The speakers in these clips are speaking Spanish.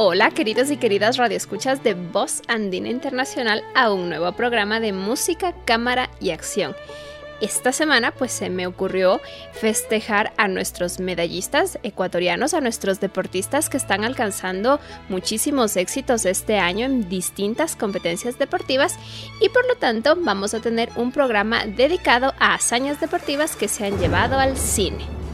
Hola queridos y queridas radioescuchas de Voz Andina Internacional a un nuevo programa de música, cámara y acción. Esta semana pues se me ocurrió festejar a nuestros medallistas ecuatorianos, a nuestros deportistas que están alcanzando muchísimos éxitos este año en distintas competencias deportivas y por lo tanto vamos a tener un programa dedicado a hazañas deportivas que se han llevado al cine.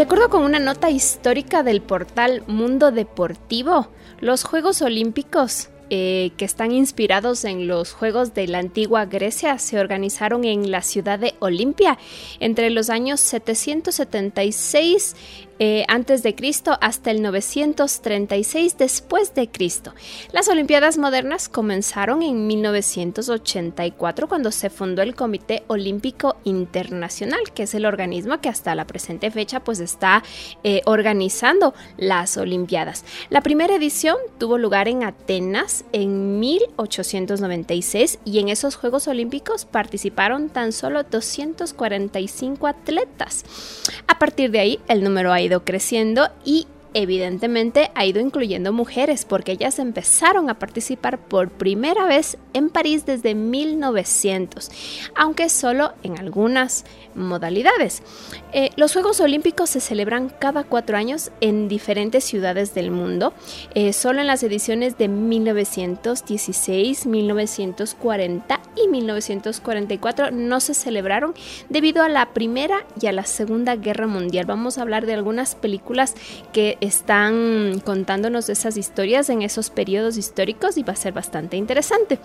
De acuerdo con una nota histórica del portal Mundo Deportivo, los Juegos Olímpicos eh, que están inspirados en los Juegos de la antigua Grecia se organizaron en la ciudad de Olimpia entre los años 776 eh, antes de Cristo hasta el 936 después de Cristo. Las Olimpiadas modernas comenzaron en 1984 cuando se fundó el Comité Olímpico Internacional, que es el organismo que hasta la presente fecha pues está eh, organizando las Olimpiadas. La primera edición tuvo lugar en Atenas en 1896 y en esos Juegos Olímpicos participaron tan solo 245 atletas. A partir de ahí el número ha ido creciendo y evidentemente ha ido incluyendo mujeres porque ellas empezaron a participar por primera vez en París desde 1900, aunque solo en algunas modalidades. Eh, los Juegos Olímpicos se celebran cada cuatro años en diferentes ciudades del mundo. Eh, solo en las ediciones de 1916, 1940 y 1944 no se celebraron debido a la Primera y a la Segunda Guerra Mundial. Vamos a hablar de algunas películas que están contándonos esas historias en esos periodos históricos y va a ser bastante interesante.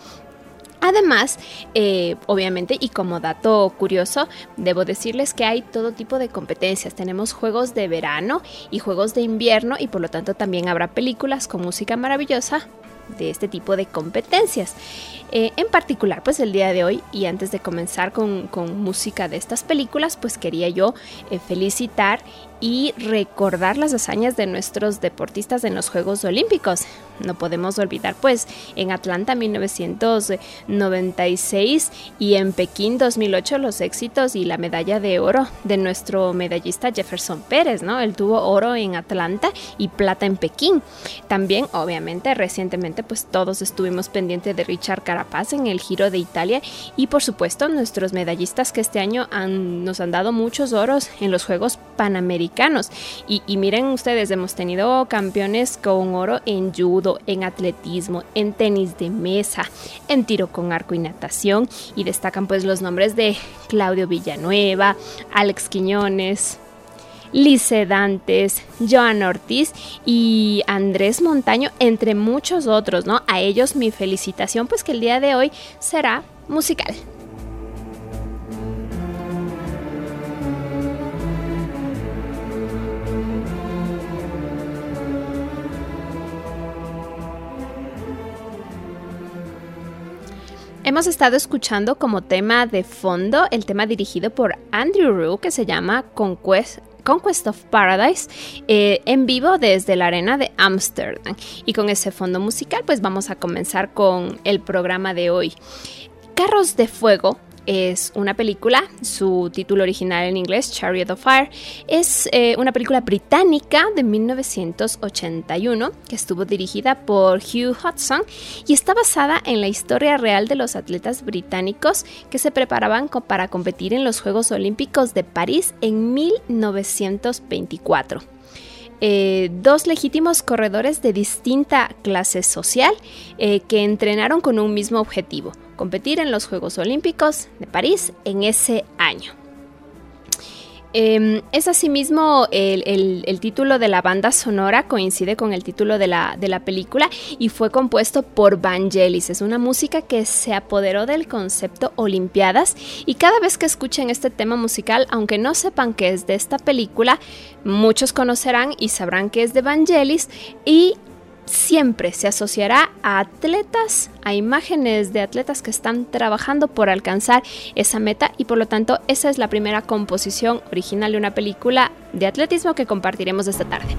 Además, eh, obviamente, y como dato curioso, debo decirles que hay todo tipo de competencias. Tenemos juegos de verano y juegos de invierno y por lo tanto también habrá películas con música maravillosa de este tipo de competencias. Eh, en particular, pues el día de hoy, y antes de comenzar con, música de estas películas, pues quería yo eh, felicitar y recordar las hazañas de nuestros deportistas en los Juegos Olímpicos. No podemos olvidar pues en Atlanta 1996 y en Pekín 2008 los éxitos y la medalla de oro de nuestro medallista Jefferson Pérez, ¿no? Él tuvo oro en Atlanta y plata en Pekín. También obviamente recientemente pues todos estuvimos pendientes de Richard Carapaz en el Giro de Italia y por supuesto nuestros medallistas que este año nos han dado muchos oros en los Juegos Panamericanos y, miren ustedes, hemos tenido campeones con oro en judo, en atletismo, en tenis de mesa, en tiro con arco y natación. Y destacan pues los nombres de Claudio Villanueva, Alex Quiñones, Lice Dantes, Joan Ortiz y Andrés Montaño, entre muchos otros, ¿no? A ellos mi felicitación, pues que el día de hoy será musical. Hemos estado escuchando como tema de fondo el tema dirigido por Andrew Rue que se llama Conquest, Conquest of Paradise eh, en vivo desde la arena de Amsterdam. Y con ese fondo musical pues vamos a comenzar con el programa de hoy. Carros de Fuego es una película, su título original en inglés, Chariot of Fire, es eh, una película británica de 1981 que estuvo dirigida por Hugh Hudson y está basada en la historia real de los atletas británicos que se preparaban para competir en los Juegos Olímpicos de París en 1924. Eh, dos legítimos corredores de distinta clase social eh, que entrenaron con un mismo objetivo, competir en los Juegos Olímpicos de París en ese año. Em, es asimismo el, título de la banda sonora coincide con el título de la, de la, película y fue compuesto por Vangelis. Es una música que se apoderó del concepto Olimpiadas y cada vez que escuchen este tema musical, aunque no sepan que es de esta película, muchos conocerán y sabrán que es de Vangelis y siempre se asociará a atletas, a imágenes de atletas que están trabajando por alcanzar esa meta y por lo tanto esa es la primera composición original de una película de atletismo que compartiremos esta tarde.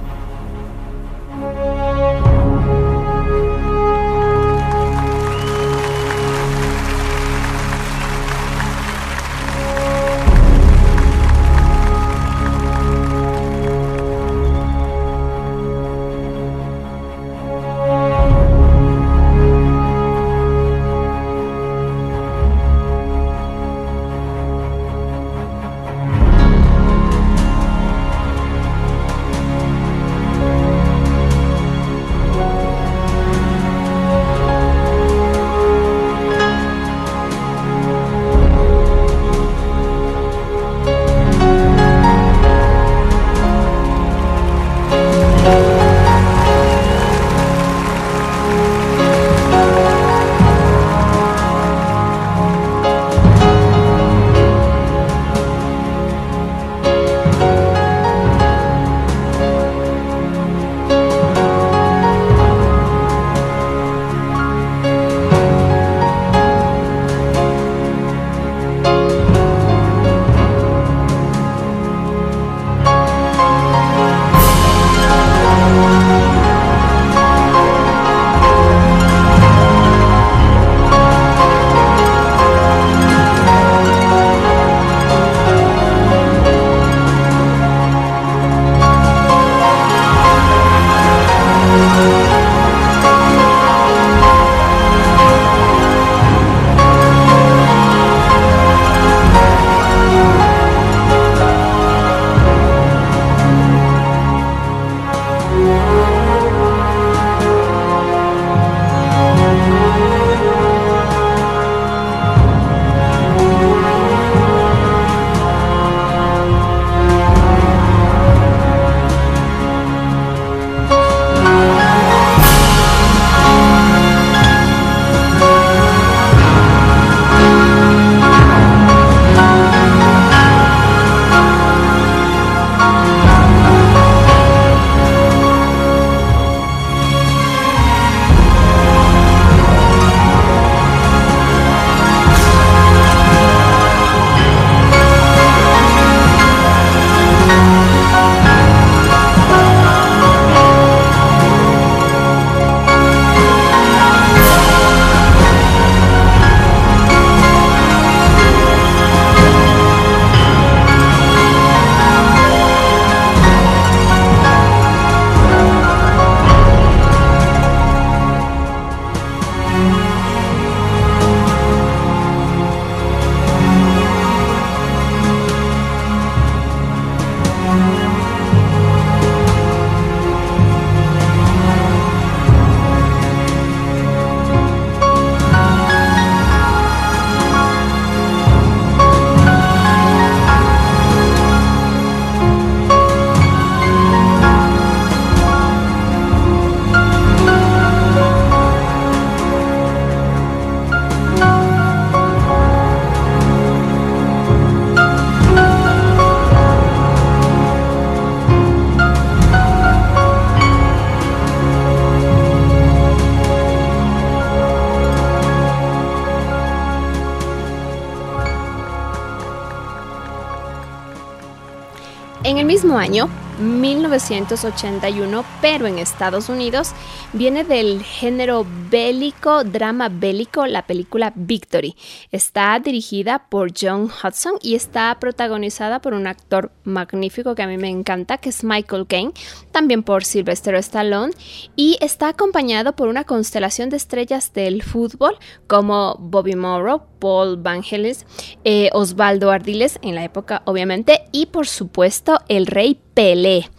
Año, 1981, pero en Estados Unidos, viene del género bélico, drama bélico, la película Victory. Está dirigida por John Hudson y está protagonizada por un actor magnífico que a mí me encanta, que es Michael Caine, también por Sylvester Stallone, y está acompañado por una constelación de estrellas del fútbol como Bobby Morrow, Paul Vangelis, eh, Osvaldo Ardiles en la época obviamente y por supuesto el rey Pelé.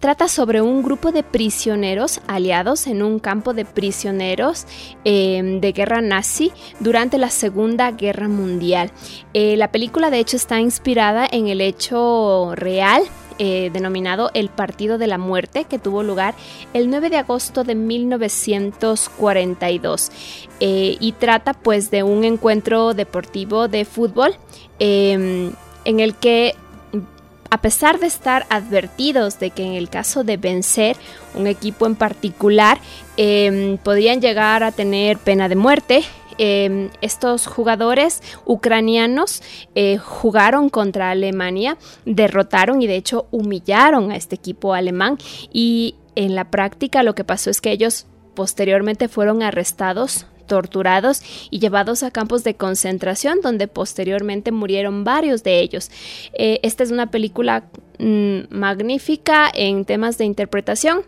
Trata sobre un grupo de prisioneros aliados en un campo de prisioneros em, de guerra nazi durante la Segunda Guerra Mundial. Eh, la película de hecho está inspirada en el hecho real eh, denominado El Partido de la Muerte, que tuvo lugar el 9 de agosto de 1942. Eh, y trata pues de un encuentro deportivo de fútbol em, en el que a pesar de estar advertidos de que en el caso de vencer un equipo en particular em, podrían llegar a tener pena de muerte, em, estos jugadores ucranianos eh, jugaron contra Alemania, derrotaron y de hecho humillaron a este equipo alemán y en la práctica lo que pasó es que ellos posteriormente fueron arrestados torturados y llevados a campos de concentración donde posteriormente murieron varios de ellos. Eh, esta es una película mm, magnífica en temas de interpretación.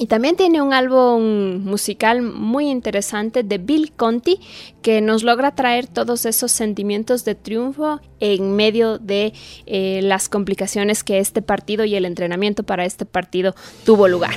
Y también tiene un álbum musical muy interesante de Bill Conti que nos logra traer todos esos sentimientos de triunfo en medio de eh, las complicaciones que este partido y el entrenamiento para este partido tuvo lugar.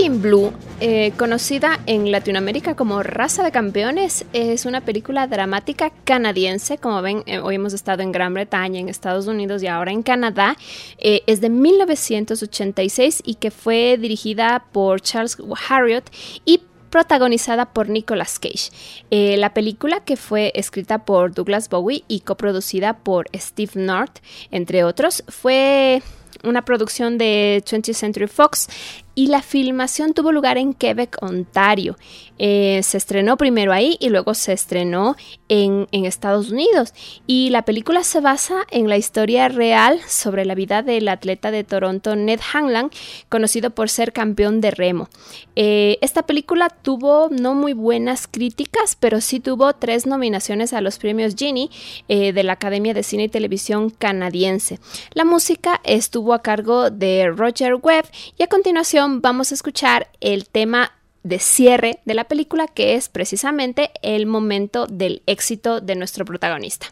In Blue, eh, conocida en Latinoamérica como Raza de Campeones, es una película dramática canadiense. Como ven, eh, hoy hemos estado en Gran Bretaña, en Estados Unidos y ahora en Canadá. Eh, es de 1986 y que fue dirigida por Charles Harriot y protagonizada por Nicolas Cage. la película, que fue escrita por Douglas Bowie y coproducida por Steve North, entre otros, fue una producción de 20th Century Fox y la filmación tuvo lugar en Quebec, Ontario. Eh, se estrenó primero ahí y luego se estrenó en, Estados Unidos. Y la película se basa en la historia real sobre la vida del atleta de Toronto Ned Hanlan, conocido por ser campeón de remo. Eh, esta película tuvo no muy buenas críticas, pero sí tuvo tres nominaciones a los premios Genie eh, de la Academia de Cine y Televisión canadiense. La música estuvo a cargo de Roger Webb y a continuación vamos a escuchar el tema de cierre de la película, que es precisamente el momento del éxito de nuestro protagonista.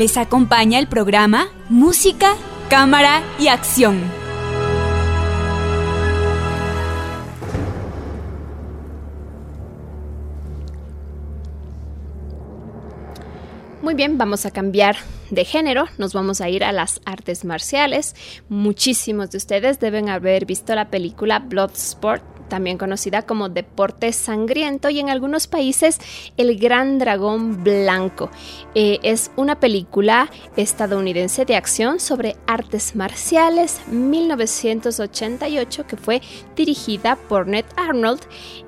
Les acompaña el programa Música, Cámara y Acción. Muy bien, vamos a cambiar de género, nos vamos a ir a las artes marciales. Muchísimos de ustedes deben haber visto la película Bloodsport también conocida como Deporte Sangriento y en algunos países El Gran Dragón Blanco. Eh, es una película estadounidense de acción sobre artes marciales 1988 que fue dirigida por Ned Arnold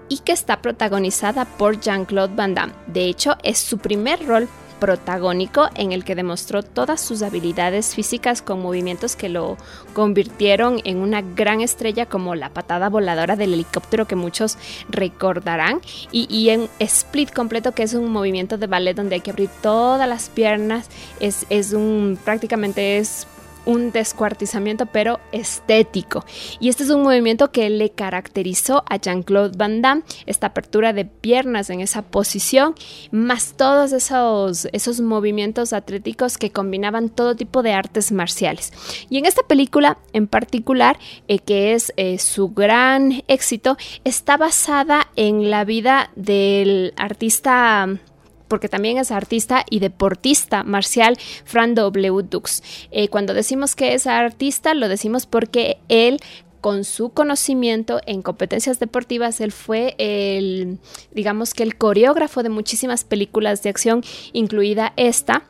y que está protagonizada por Jean-Claude Van Damme. De hecho, es su primer rol protagónico en el que demostró todas sus habilidades físicas con movimientos que lo convirtieron en una gran estrella como la patada voladora del helicóptero que muchos recordarán. Y, en split completo que es un movimiento de ballet donde hay que abrir todas las piernas es, es un prácticamente es un descuartizamiento pero estético. Y este es un movimiento que le caracterizó a Jean-Claude Van Damme, esta apertura de piernas en esa posición, más todos esos, esos movimientos atléticos que combinaban todo tipo de artes marciales. Y en esta película en particular, eh, que es eh, su gran éxito, está basada en la vida del artista porque también es artista y deportista marcial Fran W. Dux. Eh, cuando decimos que es artista, lo decimos porque él con su conocimiento en competencias deportivas, él fue el, digamos que el coreógrafo de muchísimas películas de acción, incluida esta,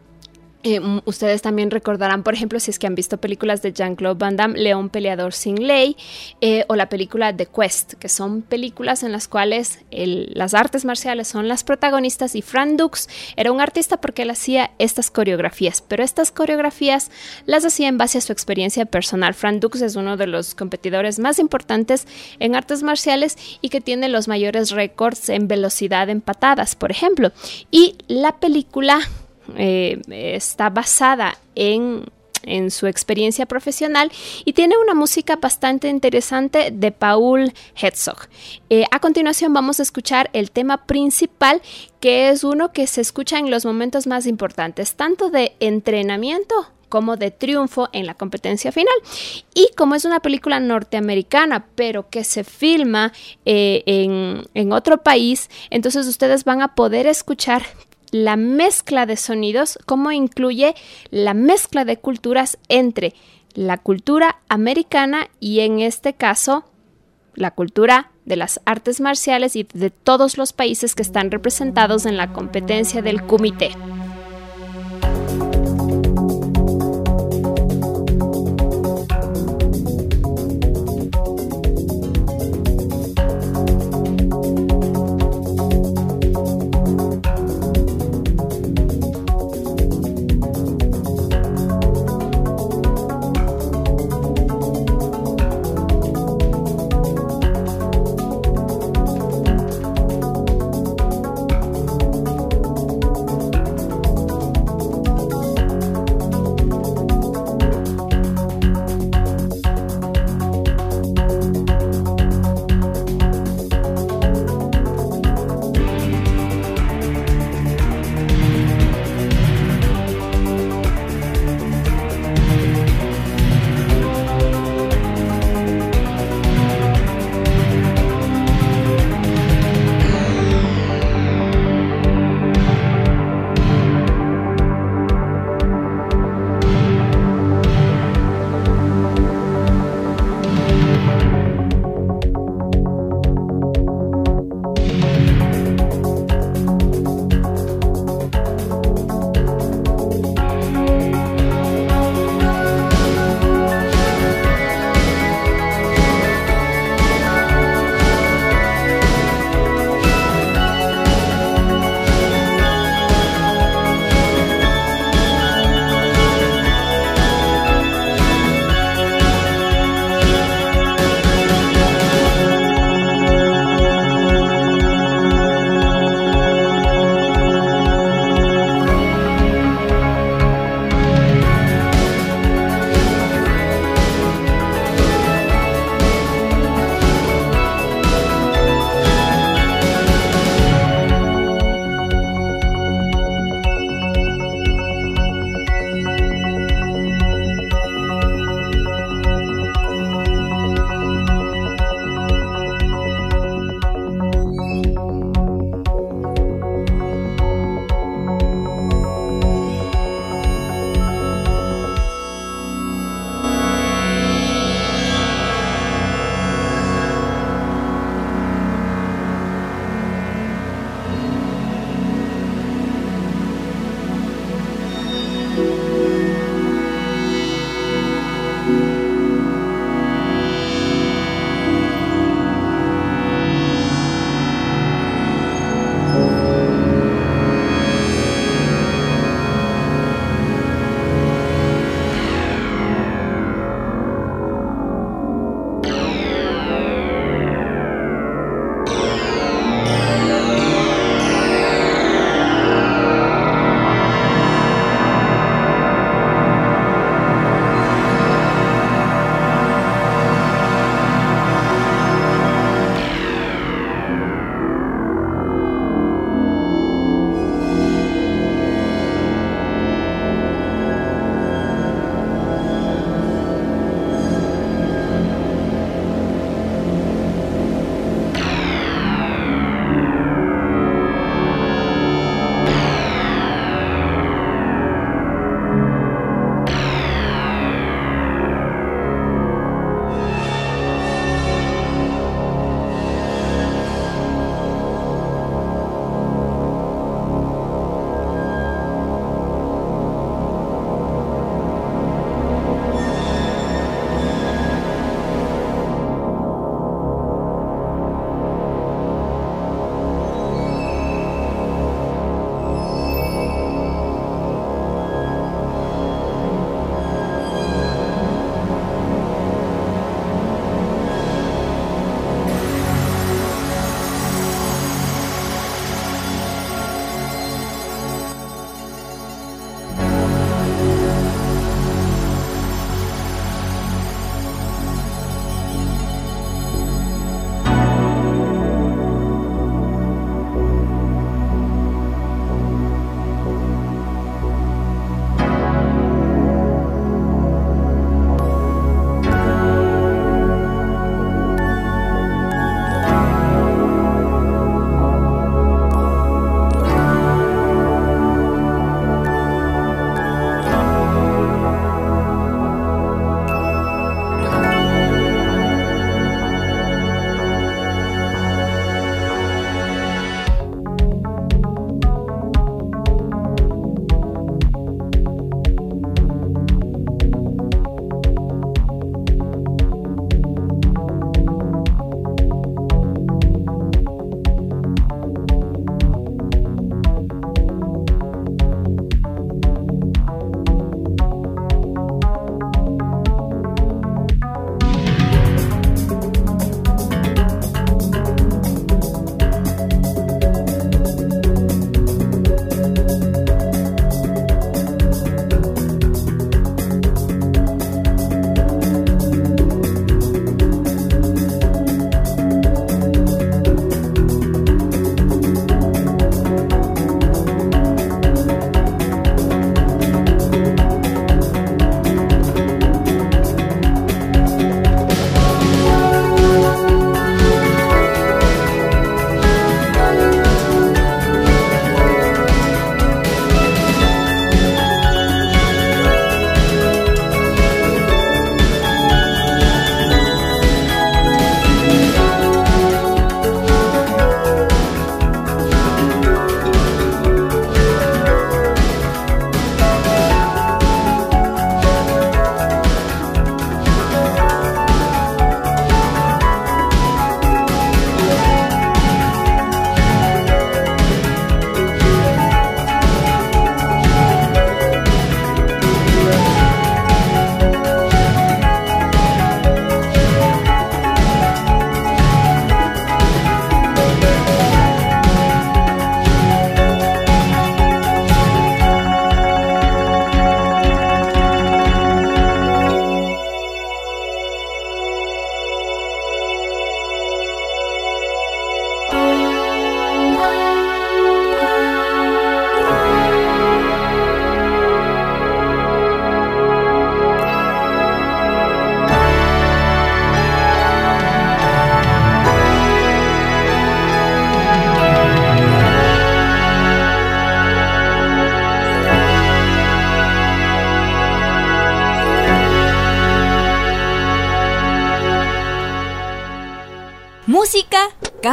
eh, ustedes también recordarán, por ejemplo, si es que han visto películas de Jean-Claude Van Damme, León Peleador sin Ley, eh, o la película The Quest, que son películas en las cuales las artes marciales son las protagonistas y Fran Dux era un artista porque él hacía estas coreografías, pero estas coreografías las hacía en base a su experiencia personal. Fran Dux es uno de los competidores más importantes en artes marciales y que tiene los mayores récords en velocidad en patadas, por ejemplo. Y la película eh, está basada en, su experiencia profesional y tiene una música bastante interesante de Paul Herzog. Eh, a continuación vamos a escuchar el tema principal que es uno que se escucha en los momentos más importantes, tanto de entrenamiento como de triunfo en la competencia final. Y como es una película norteamericana, pero que se filma eh, en, en otro país, entonces ustedes van a poder escuchar la mezcla de sonidos, como incluye la mezcla de culturas entre la cultura americana y en este caso la cultura de las artes marciales y de todos los países que están representados en la competencia del comité.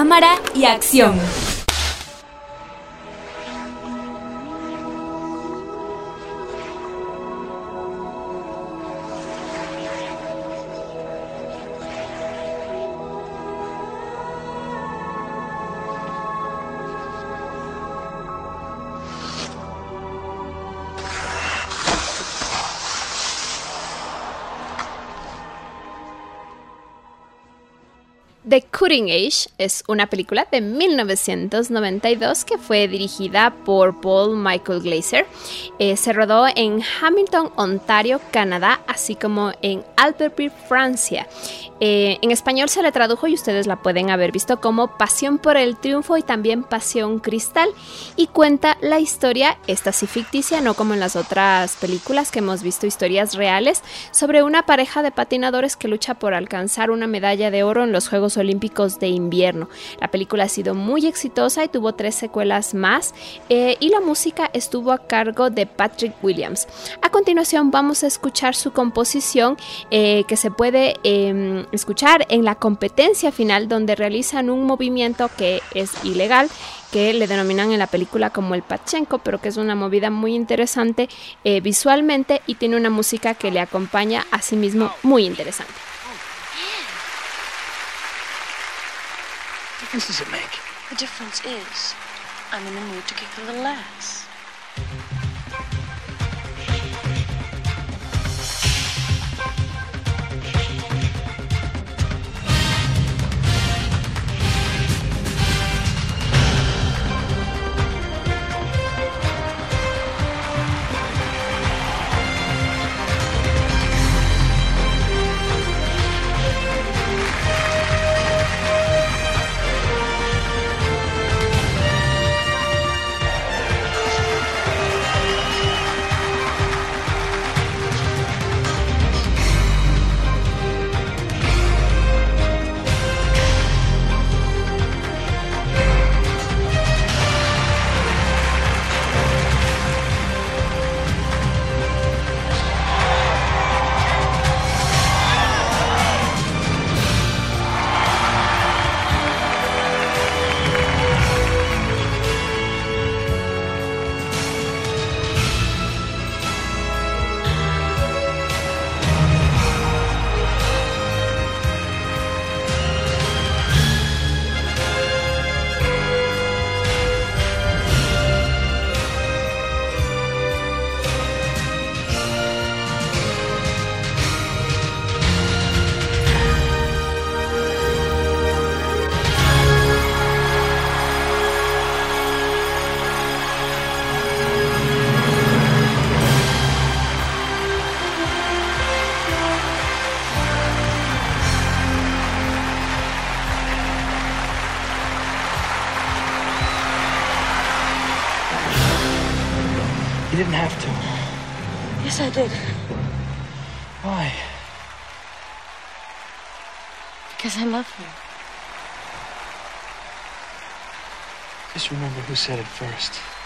Cámara y acción. The Cutting Age es una película de 1992 que fue dirigida por Paul Michael Glaser. Eh, se rodó en Hamilton, Ontario, Canadá, así como en Albertville, Francia. Eh, en español se le tradujo y ustedes la pueden haber visto como Pasión por el Triunfo y también Pasión Cristal. Y cuenta la historia, esta sí ficticia, no como en las otras películas que hemos visto historias reales, sobre una pareja de patinadores que lucha por alcanzar una medalla de oro en los Juegos Olímpicos de Invierno. La película ha sido muy exitosa y tuvo tres secuelas más eh, y la música estuvo a cargo de Patrick Williams. A continuación vamos a escuchar su composición eh, que se puede em, escuchar en la competencia final donde realizan un movimiento que es ilegal que le denominan en la película como el Pachenko, pero que es una movida muy interesante eh, visualmente y tiene una música que le acompaña a sí mismo muy interesante. Difference does it make? The difference is, I'm in the mood to kick a little ass. Because I love you. Just remember who said it first.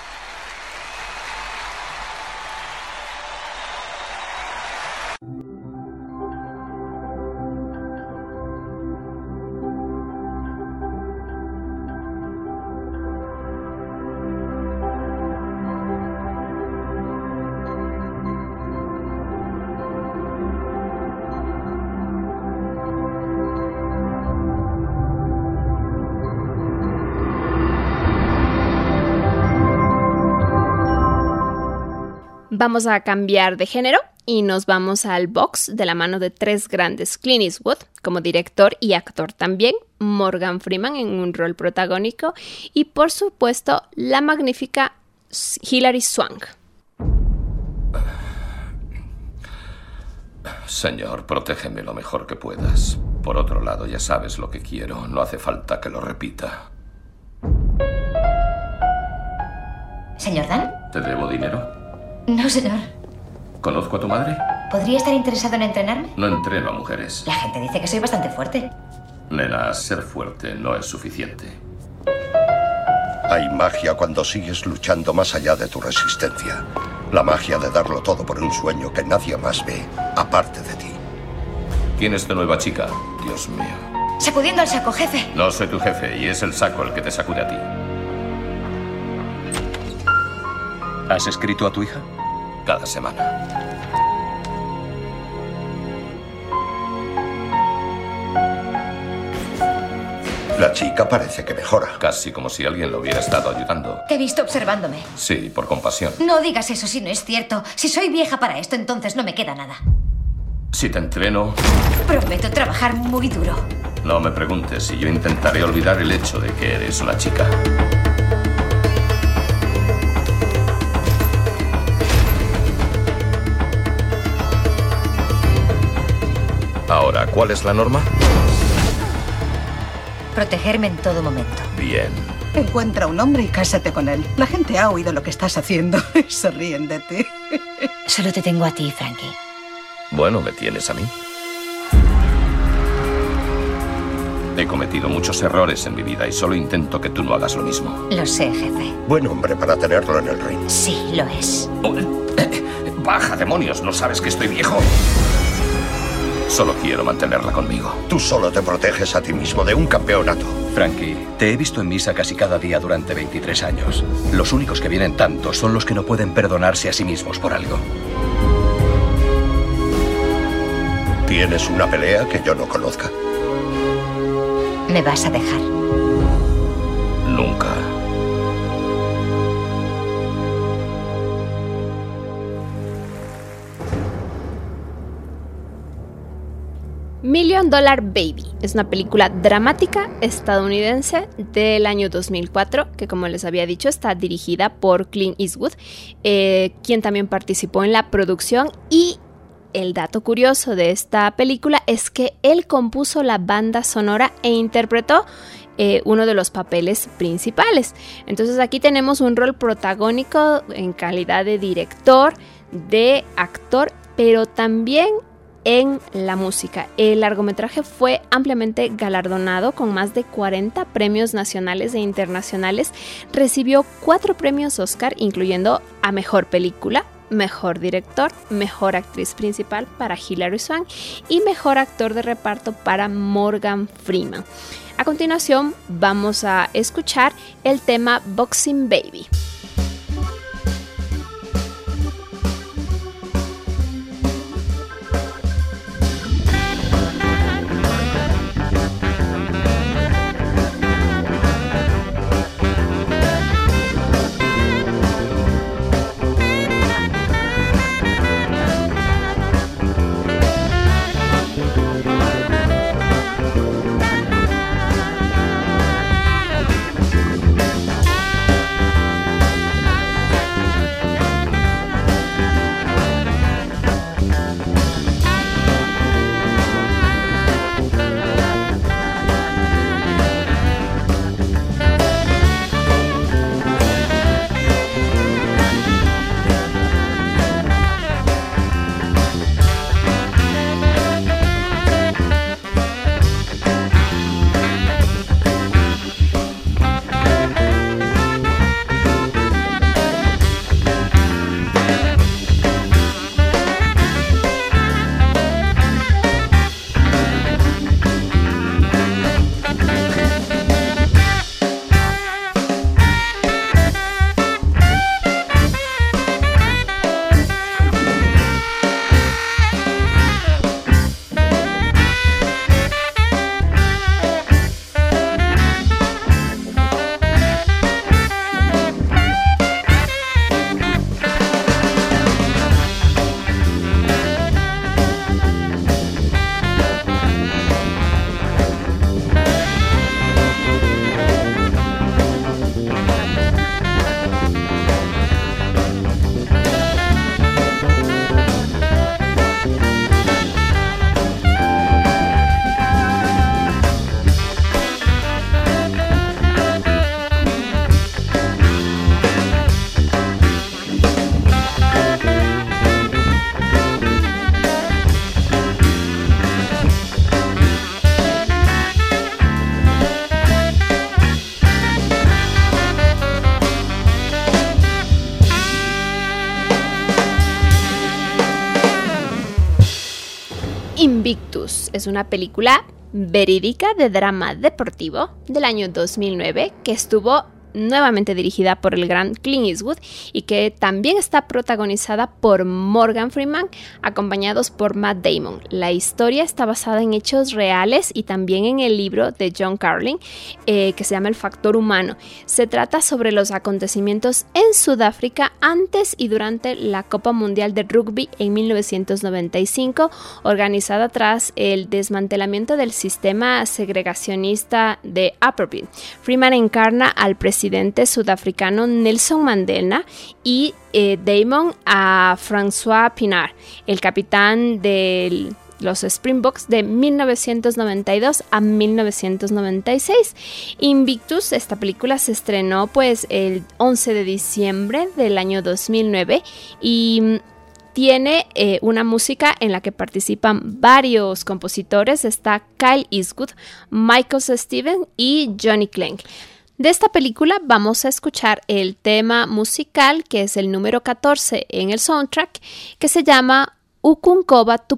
Vamos a cambiar de género y nos vamos al box de la mano de tres grandes. Clint Eastwood como director y actor también, Morgan Freeman en un rol protagónico y por supuesto la magnífica Hilary Swank. Señor, protégeme lo mejor que puedas. Por otro lado, ya sabes lo que quiero. No hace falta que lo repita. ¿Señor Dan? ¿Te debo dinero? No, señor. ¿Conozco a tu madre? ¿Podría estar interesado en entrenarme? No entreno a mujeres. La gente dice que soy bastante fuerte. Nena, ser fuerte no es suficiente. Hay magia cuando sigues luchando más allá de tu resistencia. La magia de darlo todo por un sueño que nadie más ve, aparte de ti. ¿Quién es tu nueva chica? Dios mío. Sacudiendo al saco, jefe. No soy tu jefe y es el saco el que te sacude a ti. ¿Has escrito a tu hija? Cada semana. La chica parece que mejora. Casi como si alguien lo hubiera estado ayudando. Te he visto observándome. Sí, por compasión. No digas eso si no es cierto. Si soy vieja para esto, entonces no me queda nada. Si te entreno, Prometo trabajar muy duro. no me preguntes si yo intentaré olvidar el hecho de que eres una chica. Ahora, ¿cuál es la norma? Protegerme en todo momento. Bien. Encuentra un hombre y cásate con él. La gente ha oído lo que estás haciendo y se ríen de ti. Solo te tengo a ti, Frankie. Bueno, me tienes a mí. He cometido muchos errores en mi vida y solo intento que tú no hagas lo mismo. Lo sé, jefe. Buen hombre para tenerlo en el ring. Sí, lo es. Baja, demonios, ¿no sabes que estoy viejo? Solo quiero mantenerla conmigo. Tú solo te proteges a ti mismo de un campeonato. Frankie, te he visto en misa casi cada día durante 23 años. Los únicos que vienen tanto son los que no pueden perdonarse a sí mismos por algo. ¿Tienes una pelea que yo no conozca? Me vas a dejar. Nunca. Million Dollar Baby es una película dramática estadounidense del año 2004 que como les había dicho está dirigida por Clint Eastwood, eh, quien también participó en la producción y el dato curioso de esta película es que él compuso la banda sonora e interpretó eh, uno de los papeles principales. Entonces aquí tenemos un rol protagónico en calidad de director, de actor, pero también en la música. El largometraje fue ampliamente galardonado con más de 40 premios nacionales e internacionales. Recibió cuatro premios Oscar, incluyendo a Mejor Película, Mejor Director, Mejor Actriz Principal para Hilary Swank y Mejor Actor de Reparto para Morgan Freeman. A continuación vamos a escuchar el tema Boxing Baby. Es una película verídica de drama deportivo del año 2009 que estuvo nuevamente dirigida por el gran Clint Eastwood y que también está protagonizada por Morgan Freeman, acompañados por Matt Damon. La historia está basada en hechos reales y también en el libro de John Carlin, eh, que se llama El Factor Humano. Se trata sobre los acontecimientos en Sudáfrica antes y durante la Copa Mundial de Rugby en 1995, organizada tras el desmantelamiento del sistema segregacionista de Upperville. Freeman encarna al presidente presidente sudafricano Nelson Mandela y eh, Damon a François Pinar, el capitán de los Springboks de 1992 a 1996. Invictus, esta película se estrenó pues el 11 de diciembre del año 2009 y mm, tiene eh, una música en la que participan varios compositores. Está Kyle Eastwood, Michael Steven y Johnny Clank. De esta película vamos a escuchar el tema musical que es el número 14 en el soundtrack que se llama Ukunkoba to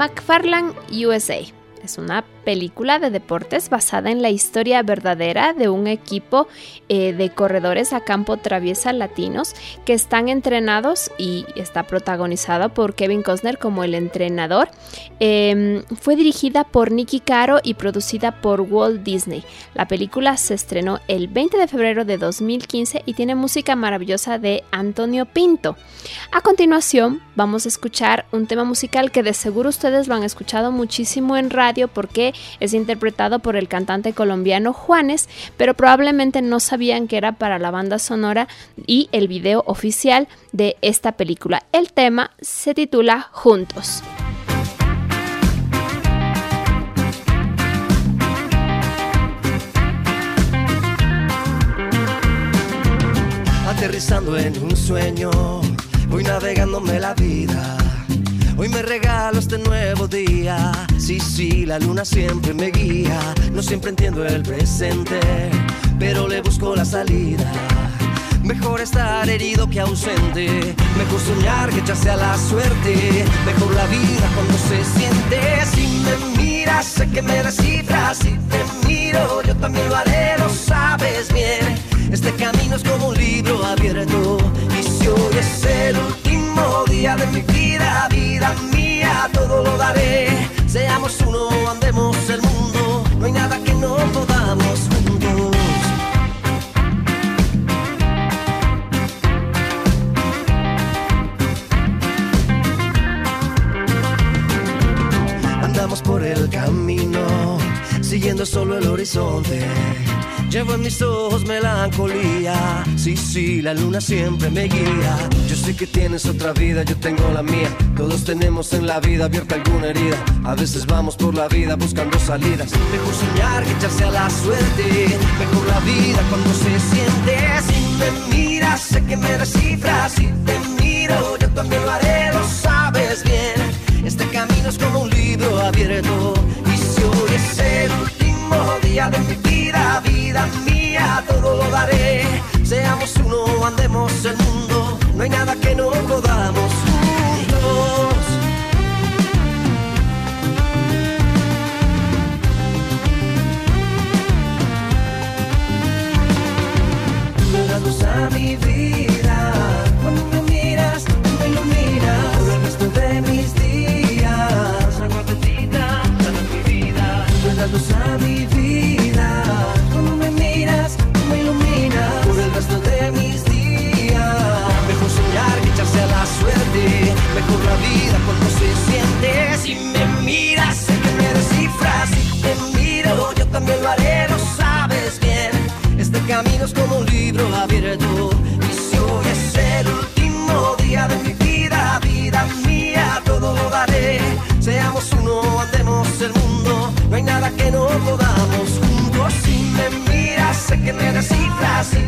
McFarland USA. Es una película de deportes basada en la historia verdadera de un equipo eh, de corredores a campo traviesa latinos que están entrenados y está protagonizada por Kevin Costner como el entrenador. Em, fue dirigida por Nicky Caro y producida por Walt Disney. La película se estrenó el 20 de febrero de 2015 y tiene música maravillosa de Antonio Pinto. A continuación vamos a escuchar un tema musical que de seguro ustedes lo han escuchado muchísimo en radio porque es interpretado por el cantante colombiano Juanes, pero probablemente no sabían que era para la banda sonora y el video oficial de esta película. El tema se titula Juntos. Aterrizando en un sueño, voy navegándome la vida Hoy me regalo este nuevo día. Sí, sí, la luna siempre me guía. No siempre entiendo el presente, pero le busco la salida. Mejor estar herido que ausente. Mejor soñar que ya sea la suerte. Mejor la vida cuando se siente. Si me miras, sé que me descifras. Si te miro, yo también lo haré, lo sabes bien. Este camino es como un libro abierto. Y si hoy es el último día de mi vida, vida mía, todo lo daré. Seamos uno, andemos el mundo, no hay nada que no podamos juntos. Andamos por el camino, siguiendo solo el horizonte. Llevo en mis ojos melancolía Sí, sí, la luna siempre me guía. Yo sé que tienes otra vida, yo tengo la mía. Todos tenemos en la vida abierta alguna herida. A veces vamos por la vida buscando salidas. Mejor soñar que echarse a la suerte. Mejor la vida cuando se siente. Si me miras, sé que me descifras. Si te miro, yo también lo haré, lo sabes bien. Este camino es como un libro abierto. Y si hoy es el último día de mi vida, vida mía, todo lo daré. Seamos uno, andemos el mundo. No hay nada que no podamos juntos. Das luz a mi vida. Cuando me miras, tú me iluminas. Por el resto de mis días. Agua bendita para mi vida. Das luz a mi vida. Camino es como un libro abierto. Y si hoy es el último día de mi vida, vida mía, todo lo daré. Seamos uno, andemos el mundo. No hay nada que no podamos juntos. Si me miras, sé que me descifras. Si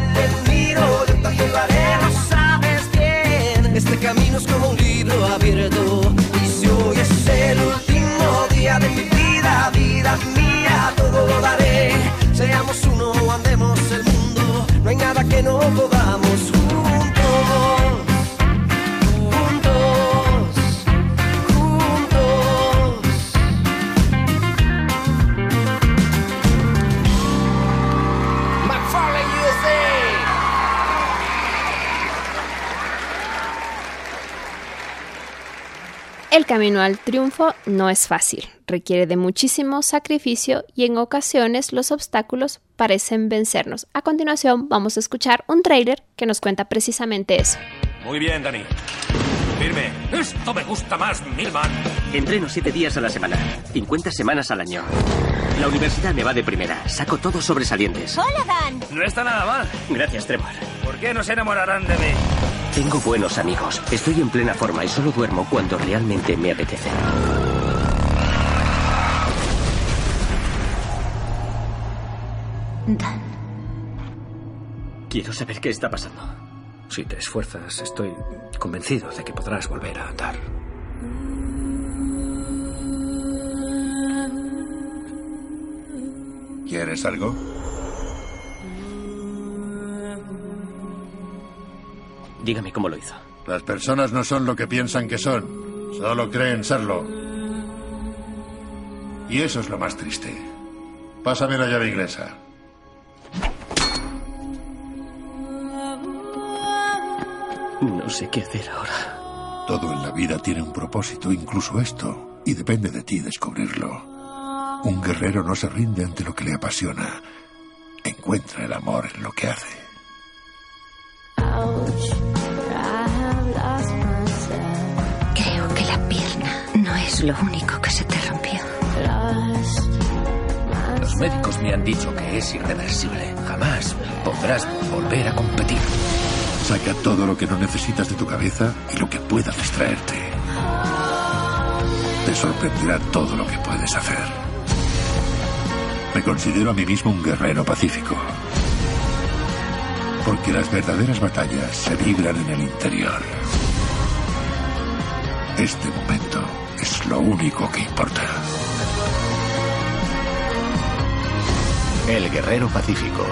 no podamos El camino al triunfo no es fácil, requiere de muchísimo sacrificio y en ocasiones los obstáculos parecen vencernos. A continuación vamos a escuchar un trailer que nos cuenta precisamente eso. Muy bien, Dani. Firme. Esto me gusta más, Milman. Entreno siete días a la semana, 50 semanas al año. La universidad me va de primera, saco todos sobresalientes. Hola, Dan. No está nada mal. Gracias, Trevor. ¿Por qué no se enamorarán de mí? Tengo buenos amigos, estoy en plena forma y solo duermo cuando realmente me apetece. Dan. Quiero saber qué está pasando. Si te esfuerzas, estoy convencido de que podrás volver a andar. ¿Quieres algo? Dígame cómo lo hizo. Las personas no son lo que piensan que son, solo creen serlo. Y eso es lo más triste. Pásame la llave inglesa. No sé qué hacer ahora. Todo en la vida tiene un propósito, incluso esto, y depende de ti descubrirlo. Un guerrero no se rinde ante lo que le apasiona. Encuentra el amor en lo que hace. Es lo único que se te rompió. Los médicos me han dicho que es irreversible. Jamás podrás volver a competir. Saca todo lo que no necesitas de tu cabeza y lo que pueda distraerte. Te sorprenderá todo lo que puedes hacer. Me considero a mí mismo un guerrero pacífico. Porque las verdaderas batallas se libran en el interior. Este momento es lo único que importa. El Guerrero Pacífico.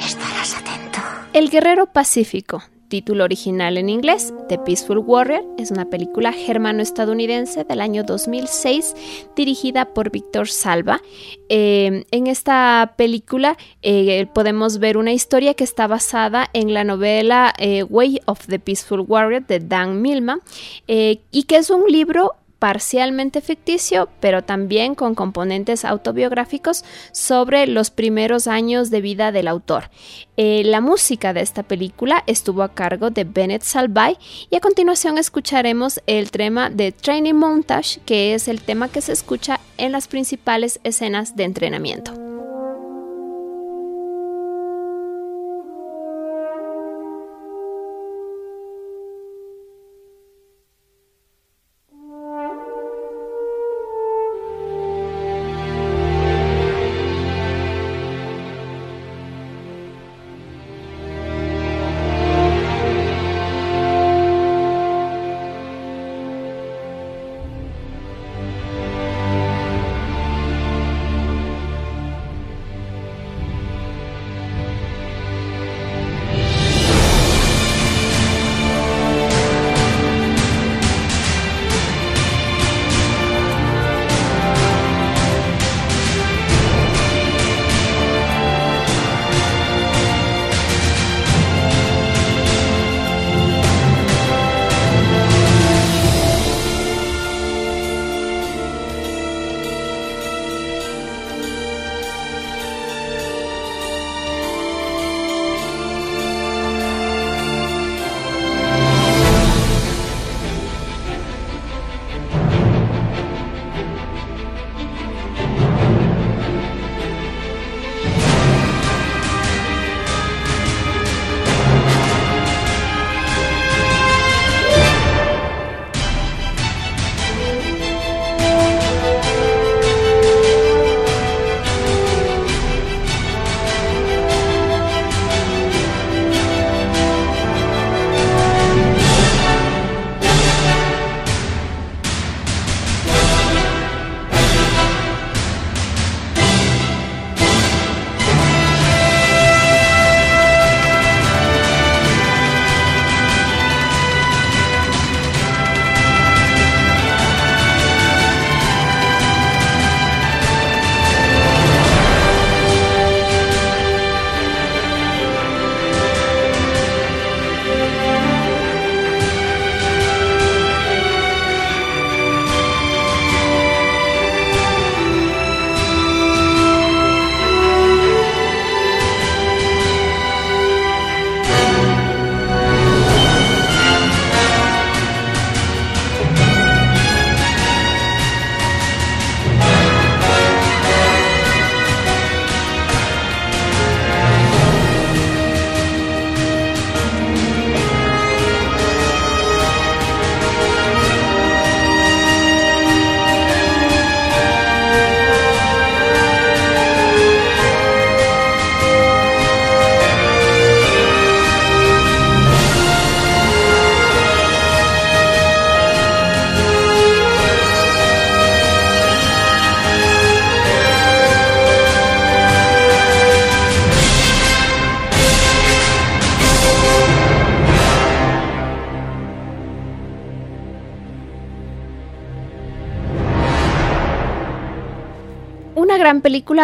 Estarás atento. El Guerrero Pacífico, título original en inglés, The Peaceful Warrior, es una película germano-estadounidense del año 2006 dirigida por Víctor Salva. Eh, en esta película eh, podemos ver una historia que está basada en la novela eh, Way of the Peaceful Warrior de Dan Milman y que es un libro parcialmente ficticio, pero también con componentes autobiográficos sobre los primeros años de vida del autor. Eh, la música de esta película estuvo a cargo de Bennett Salvay y a continuación escucharemos el tema de Training Montage, que es el tema que se escucha en las principales escenas de entrenamiento.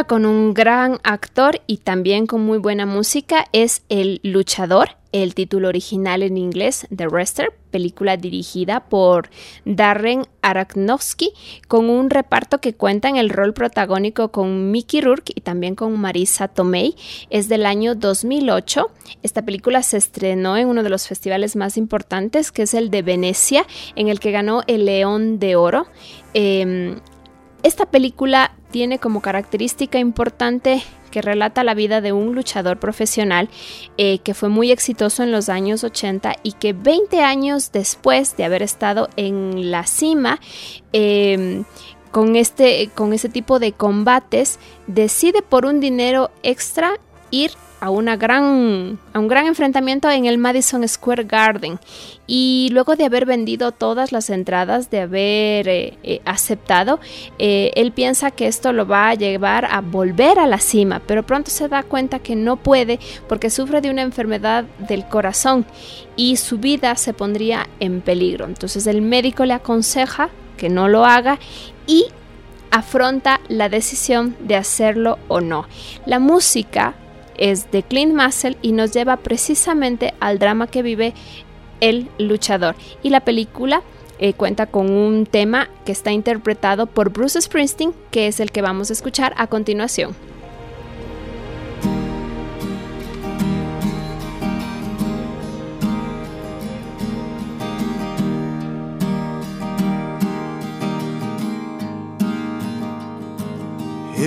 Con un gran actor y también con muy buena música es El Luchador, el título original en inglés, The Wrestler, película dirigida por Darren Aronofsky, con un reparto que cuenta en el rol protagónico con Mickey Rourke y también con Marisa Tomei. Es del año 2008. Esta película se estrenó en uno de los festivales más importantes, que es el de Venecia, en el que ganó el León de Oro. Em, esta película tiene como característica importante que relata la vida de un luchador profesional eh, que fue muy exitoso en los años 80 y que 20 años después de haber estado en la cima, em, con, este, con este tipo de combates, decide por un dinero extra ir a, una gran, a un gran enfrentamiento en el Madison Square Garden. Y luego de haber vendido todas las entradas, de haber eh, eh, aceptado, eh, él piensa que esto lo va a llevar a volver a la cima, pero pronto se da cuenta que no puede porque sufre de una enfermedad del corazón y su vida se pondría en peligro. Entonces el médico le aconseja que no lo haga y afronta la decisión de hacerlo o no. La música es de Clint Massell y nos lleva precisamente al drama que vive el luchador. Y la película eh, cuenta con un tema que está interpretado por Bruce Springsteen, que es el que vamos a escuchar a continuación.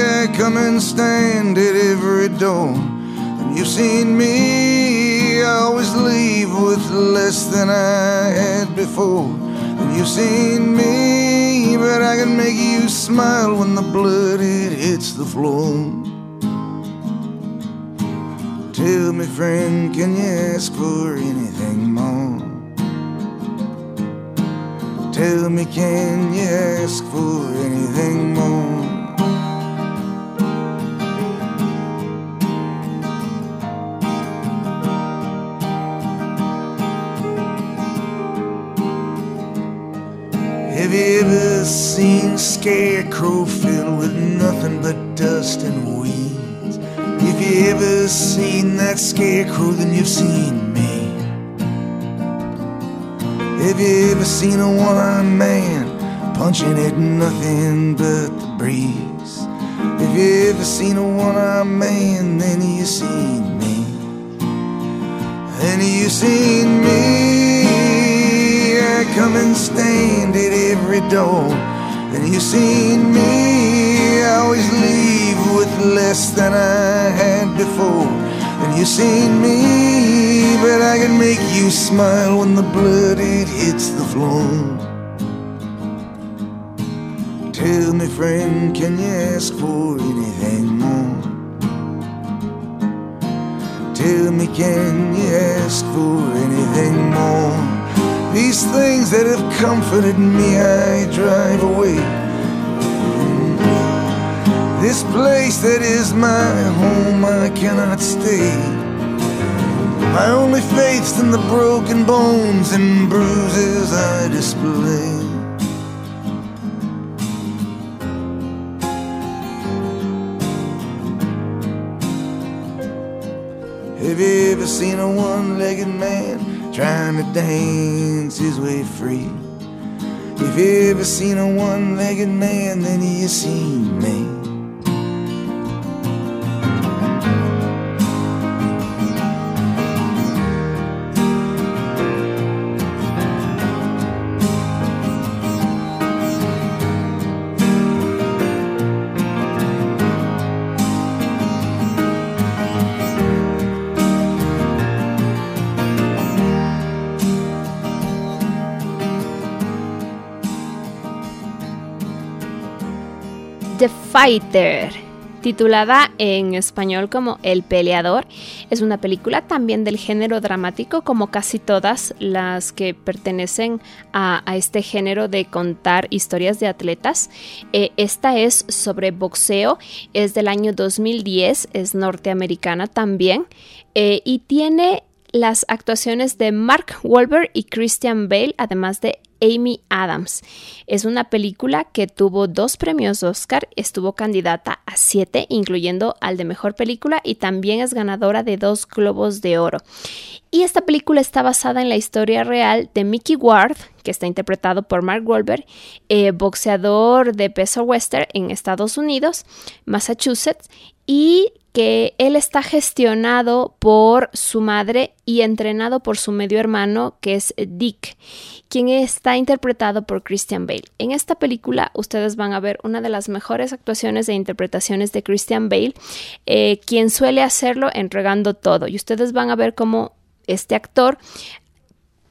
I come and stand at every door. And you've seen me. Always leave with less than I had before. And you've seen me, but I can make you smile when the blood it hits the floor. Tell me, friend, can you ask for anything more? Tell me, can you ask for anything more? Have ever seen a scarecrow filled with nothing but dust and weeds? If you ever seen that scarecrow, then you've seen me. Have you ever seen a one-armed man punching at nothing but the breeze? If you ever seen a one-armed man, then you seen me. Then you seen me. I come and stand at every door. And you've seen me. Always leave with less than I had before. And you've seen me, but I can make you smile when the blood it hits the floor. Tell me, friend, can you ask for anything more? Tell me, can you ask for anything more? These things that have comforted me, I drive away. This place that is my home, I cannot stay. My only faith's in the broken bones and bruises I display. Have you ever seen a one legged man trying to dance his way free? If you ever seen a one legged man, then you seen me. Fighter, titulada en español como El Peleador, es una película también del género dramático, como casi todas las que pertenecen a, este género de contar historias de atletas. Eh, esta es sobre boxeo, es del año 2010, es norteamericana también, eh, y tiene las actuaciones de Mark Wahlberg y Christian Bale, además de Amy Adams. Es una película que tuvo dos premios Oscar, estuvo candidata a siete, incluyendo al de mejor película, y también es ganadora de dos Globos de Oro. Y esta película está basada en la historia real de Mickey Ward, que está interpretado por Mark Wahlberg, eh, boxeador de peso western en Estados Unidos, Massachusetts, y que él está gestionado por su madre y entrenado por su medio hermano, que es Dick, quien está interpretado por Christian Bale. En esta película ustedes van a ver una de las mejores actuaciones e interpretaciones de Christian Bale, eh, quien suele hacerlo entregando todo. Y ustedes van a ver cómo este actor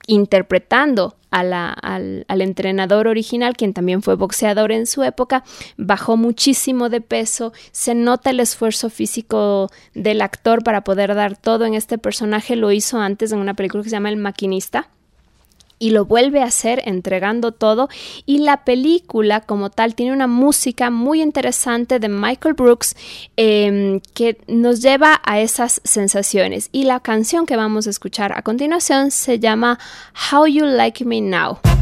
interpretando a la, al, al, entrenador original, quien también fue boxeador en su época, bajó muchísimo de peso, se nota el esfuerzo físico del actor para poder dar todo en este personaje, lo hizo antes en una película que se llama El Maquinista. Y lo vuelve a hacer entregando todo y la película como tal tiene una música muy interesante de Michael Brooks eh, que nos lleva a esas sensaciones y la canción que vamos a escuchar a continuación se llama How You Like Me. Now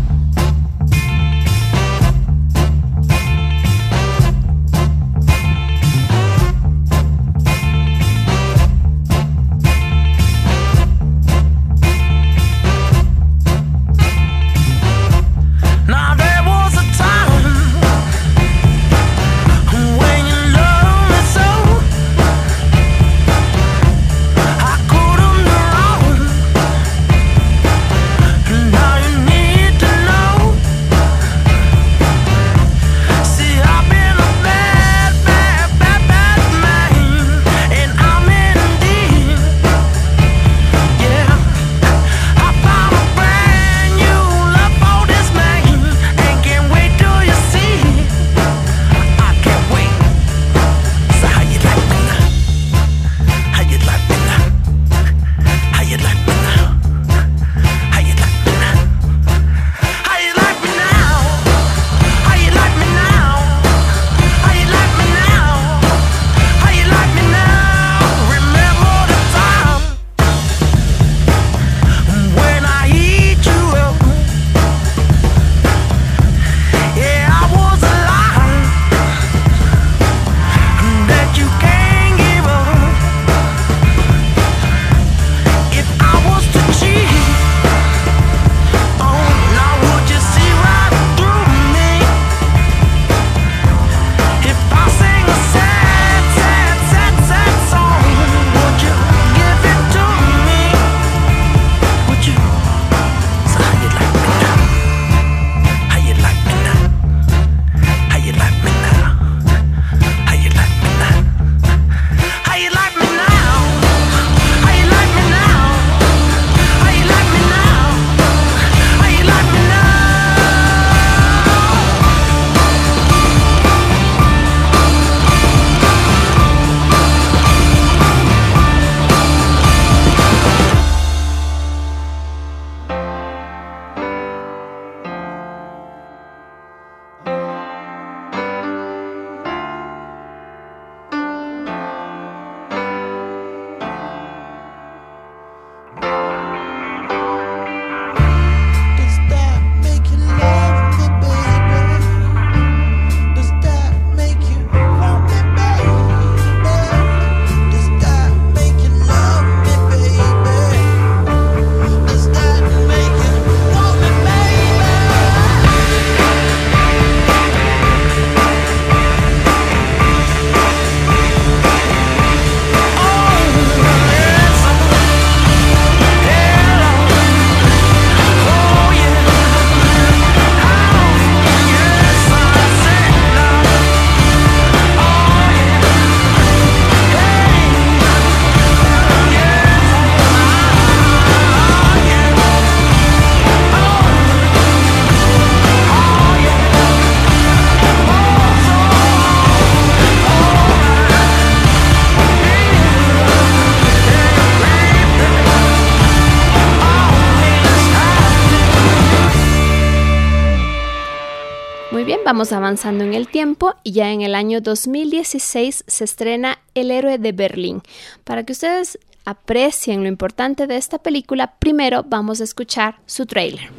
vamos avanzando en el tiempo y ya en el año 2016 se estrena El héroe de Berlín. Para que ustedes aprecien lo importante de esta película, primero vamos a escuchar su trailer.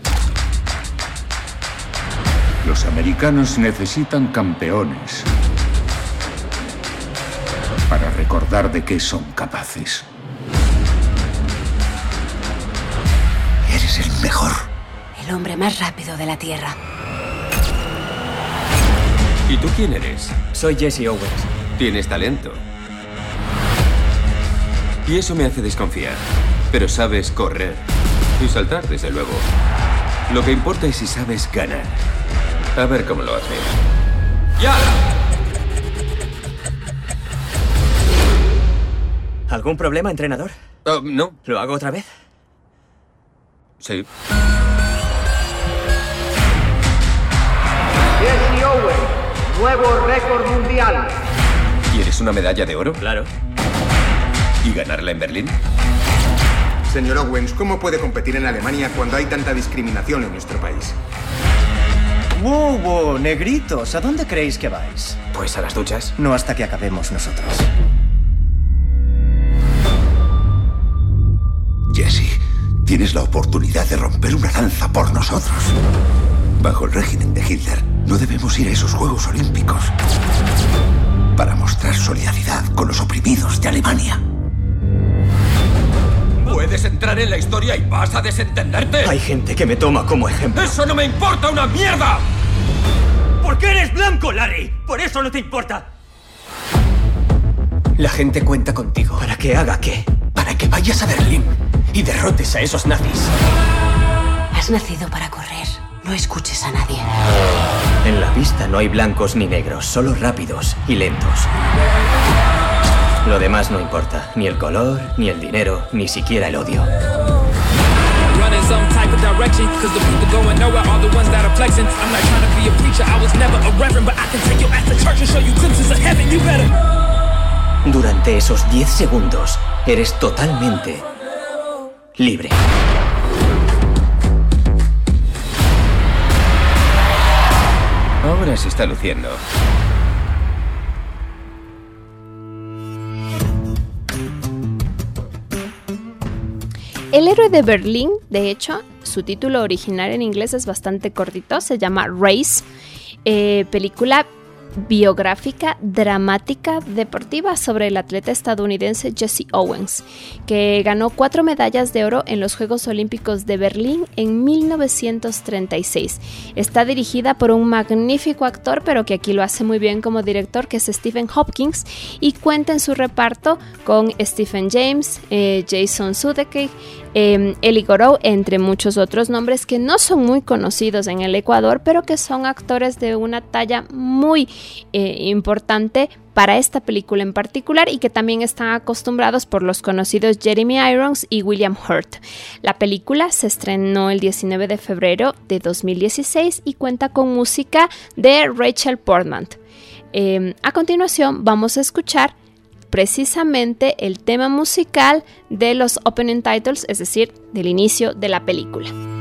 Los americanos necesitan campeones para recordar de qué son capaces. Eres el mejor. El hombre más rápido de la Tierra. ¿Y tú quién eres? Soy Jesse Owens. Tienes talento. Y eso me hace desconfiar. Pero sabes correr. Y saltar, desde luego. Lo que importa es si sabes ganar. A ver cómo lo haces. ¡Ya! ¿Algún problema, entrenador? Oh, no. ¿Lo hago otra vez? Sí. Nuevo récord mundial. ¿Quieres una medalla de oro? Claro. ¿Y ganarla en Berlín? Señor Owens, ¿cómo puede competir en Alemania cuando hay tanta discriminación en nuestro país? ¡Wow, wow! Negritos, ¿a dónde creéis que vais? Pues a las duchas. No hasta que acabemos nosotros. Jesse, tienes la oportunidad de romper una lanza por nosotros. Bajo el régimen de Hitler, no debemos ir a esos Juegos Olímpicos para mostrar solidaridad con los oprimidos de Alemania. Puedes entrar en la historia y vas a desentenderte. Hay gente que me toma como ejemplo. ¡Eso no me importa una mierda! ¿Por qué eres blanco, Larry? Por eso no te importa. La gente cuenta contigo. ¿Para que haga qué? Para que vayas a Berlín y derrotes a esos nazis. Has nacido para correr. No escuches a nadie. En la pista no hay blancos ni negros, solo rápidos y lentos. Lo demás no importa, ni el color, ni el dinero, ni siquiera el odio. running some type of direction. Cause the people going nowhere are the ones that are flexing. I'm not trying to be a preacher, I was never a reverend, but I can take your ass to church and show you glimpses of heaven. You better. Durante esos 10 segundos, eres totalmente libre. Ahora se está luciendo. El héroe de Berlín, de hecho, su título original en inglés es bastante cortito, se llama Race, eh, película biográfica dramática deportiva sobre el atleta estadounidense Jesse Owens, que ganó cuatro medallas de oro en los Juegos Olímpicos de Berlín en 1936. Está dirigida por un magnífico actor, pero que aquí lo hace muy bien como director, que es Stephen Hopkins, y cuenta en su reparto con Stephen James, eh, Jason Sudeikis, eh, entre muchos otros nombres que no son muy conocidos en el Ecuador, pero que son actores de una talla muy eh, importante para esta película en particular y que también están acostumbrados por los conocidos Jeremy Irons y William Hurt. La película se estrenó el 19 de febrero de 2016 y cuenta con música de Rachel Portman. Eh, a continuación vamos a escuchar precisamente el tema musical de los opening titles, es decir, del inicio de la película.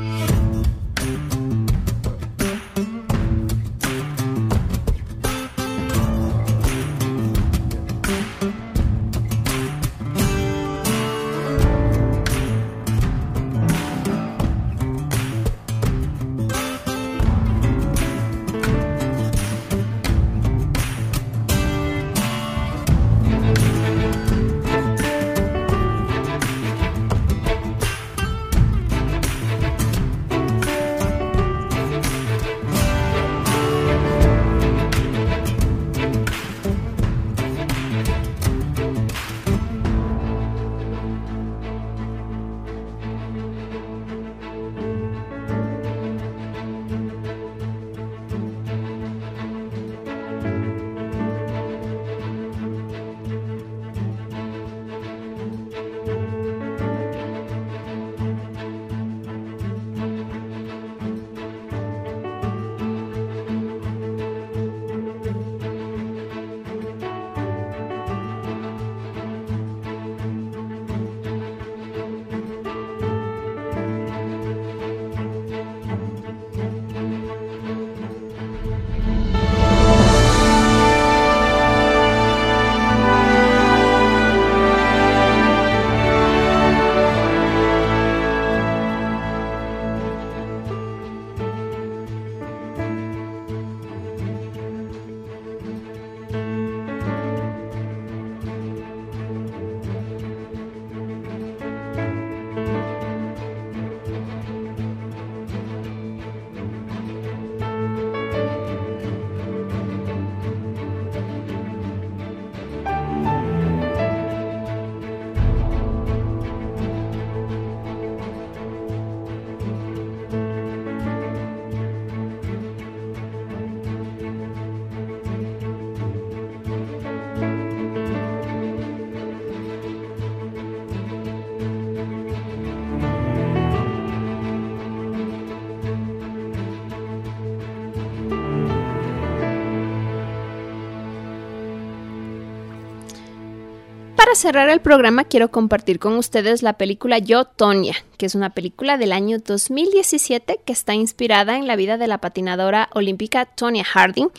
Cerrar el programa quiero compartir con ustedes la película Yo, Tonya, que es una película del año 2017 que está inspirada en la vida de la patinadora olímpica Tonya Harding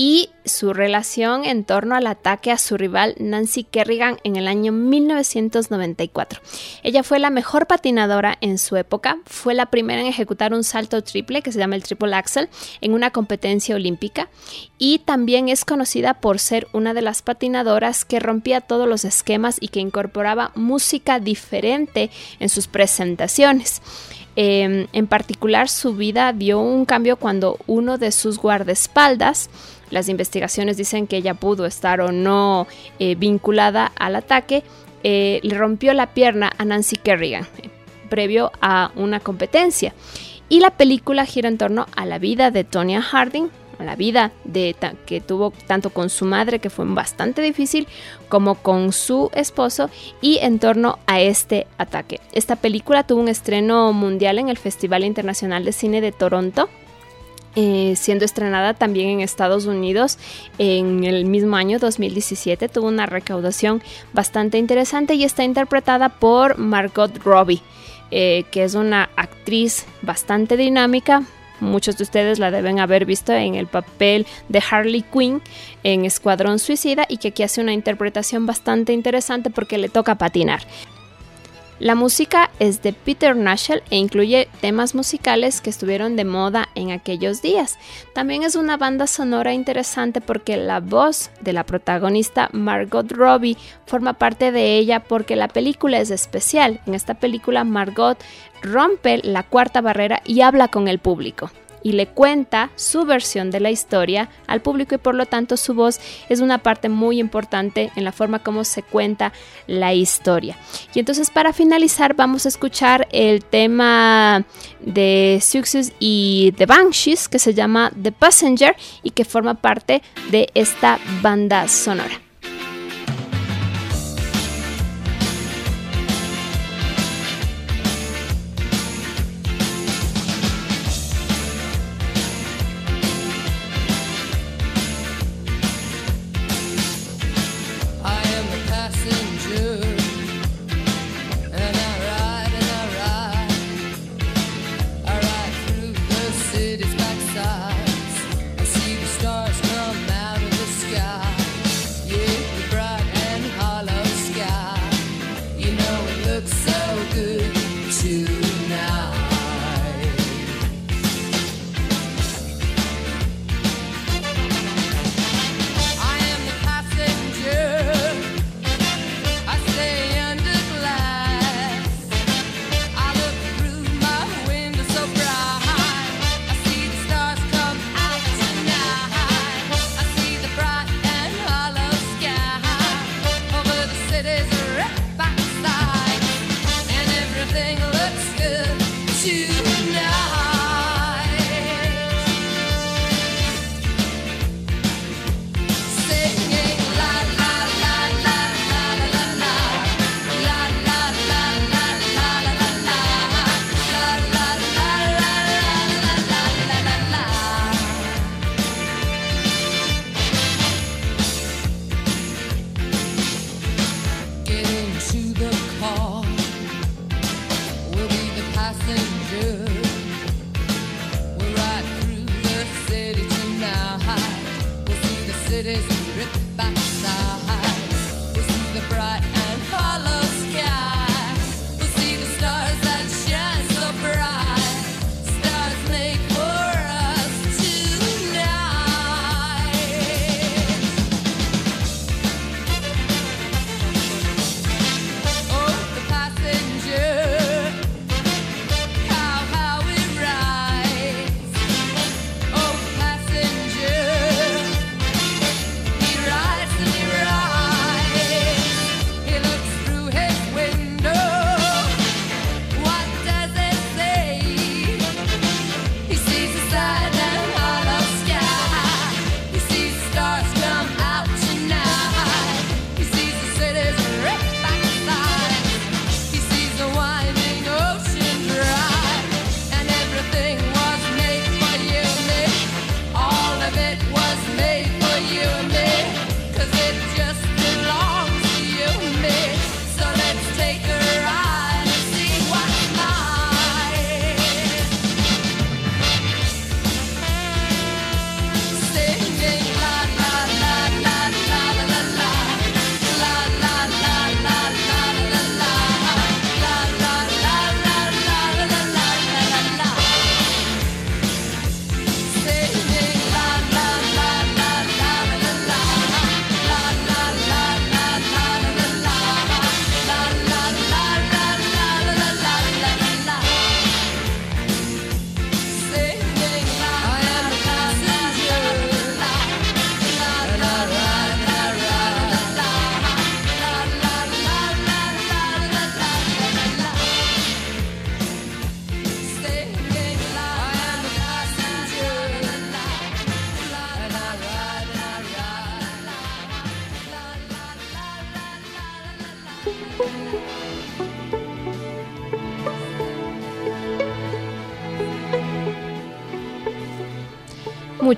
y su relación en torno al ataque a su rival Nancy Kerrigan en el año 1994. Ella fue la mejor patinadora en su época, fue la primera en ejecutar un salto triple que se llama el triple axel en una competencia olímpica y también es conocida por ser una de las patinadoras que rompía todos los esquemas y que incorporaba música diferente en sus presentaciones. Em, en particular, su vida dio un cambio cuando uno de sus guardaespaldas las investigaciones dicen que ella pudo estar o no eh, vinculada al ataque. Eh, le rompió la pierna a Nancy Kerrigan previo a una competencia. Y la película gira en torno a la vida de Tonya Harding, la vida de, que tuvo tanto con su madre, que fue bastante difícil, como con su esposo, y en torno a este ataque. Esta película tuvo un estreno mundial en el Festival Internacional de Cine de Toronto eh, siendo estrenada también en Estados Unidos en el mismo año 2017. Tuvo una recaudación bastante interesante y está interpretada por Margot Robbie, eh, que es una actriz bastante dinámica. Muchos de ustedes la deben haber visto en el papel de Harley Quinn en Escuadrón Suicida y que aquí hace una interpretación bastante interesante porque le toca patinar. La música es de Peter Nashel e incluye temas musicales que estuvieron de moda en aquellos días. También es una banda sonora interesante porque la voz de la protagonista Margot Robbie forma parte de ella porque la película es especial. En esta película Margot rompe la cuarta barrera y habla con el público y le cuenta su versión de la historia al público y por lo tanto su voz es una parte muy importante en la forma como se cuenta la historia. Y entonces para finalizar vamos a escuchar el tema de Success y The Banshees que se llama The Passenger y que forma parte de esta banda sonora.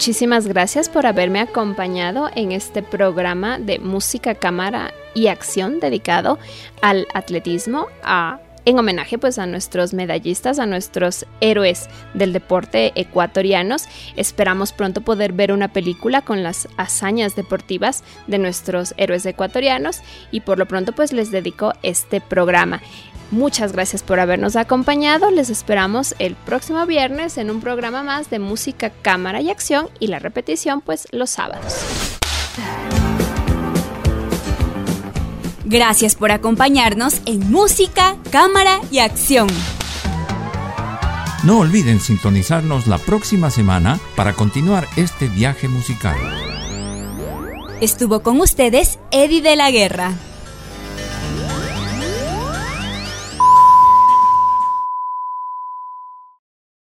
Muchísimas gracias por haberme acompañado en este programa de música, cámara y acción dedicado al atletismo, a en homenaje pues a nuestros medallistas, a nuestros héroes del deporte ecuatorianos. Esperamos pronto poder ver una película con las hazañas deportivas de nuestros héroes ecuatorianos y por lo pronto pues les dedico este programa. Muchas gracias por habernos acompañado. Les esperamos el próximo viernes en un programa más de música, cámara y acción y la repetición pues los sábados. Gracias por acompañarnos en Música, Cámara y Acción. No olviden sintonizarnos la próxima semana para continuar este viaje musical. Estuvo con ustedes Eddie de la Guerra.